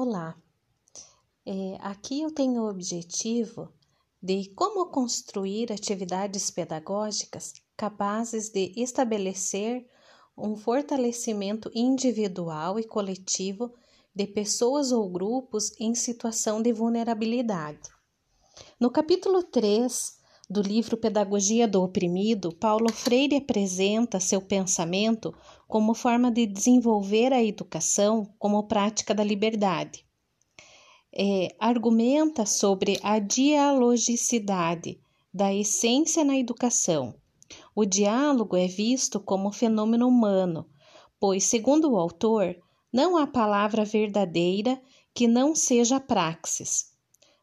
Olá, é, aqui eu tenho o objetivo de como construir atividades pedagógicas capazes de estabelecer um fortalecimento individual e coletivo de pessoas ou grupos em situação de vulnerabilidade. No capítulo 3 do livro Pedagogia do Oprimido, Paulo Freire apresenta seu pensamento como forma de desenvolver a educação como prática da liberdade. É, argumenta sobre a dialogicidade da essência na educação. O diálogo é visto como fenômeno humano, pois, segundo o autor, não há palavra verdadeira que não seja praxis.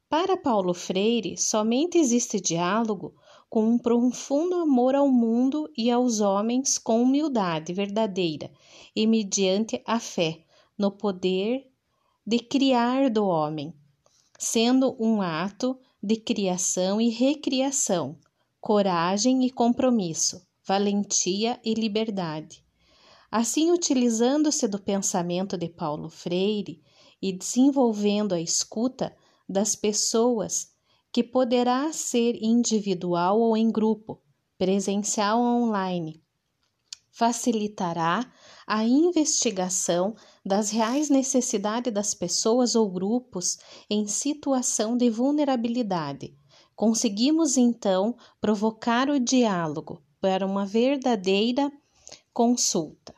Para Paulo Freire, somente existe diálogo com um profundo amor ao mundo e aos homens com humildade verdadeira e mediante a fé no poder de criar do homem, sendo um ato de criação e recriação, coragem e compromisso, valentia e liberdade. Assim, utilizando-se do pensamento de Paulo Freire e desenvolvendo a escuta das pessoas que poderá ser individual ou em grupo, presencial ou online. Facilitará a investigação das reais necessidades das pessoas ou grupos em situação de vulnerabilidade. Conseguimos então provocar o diálogo para uma verdadeira consulta.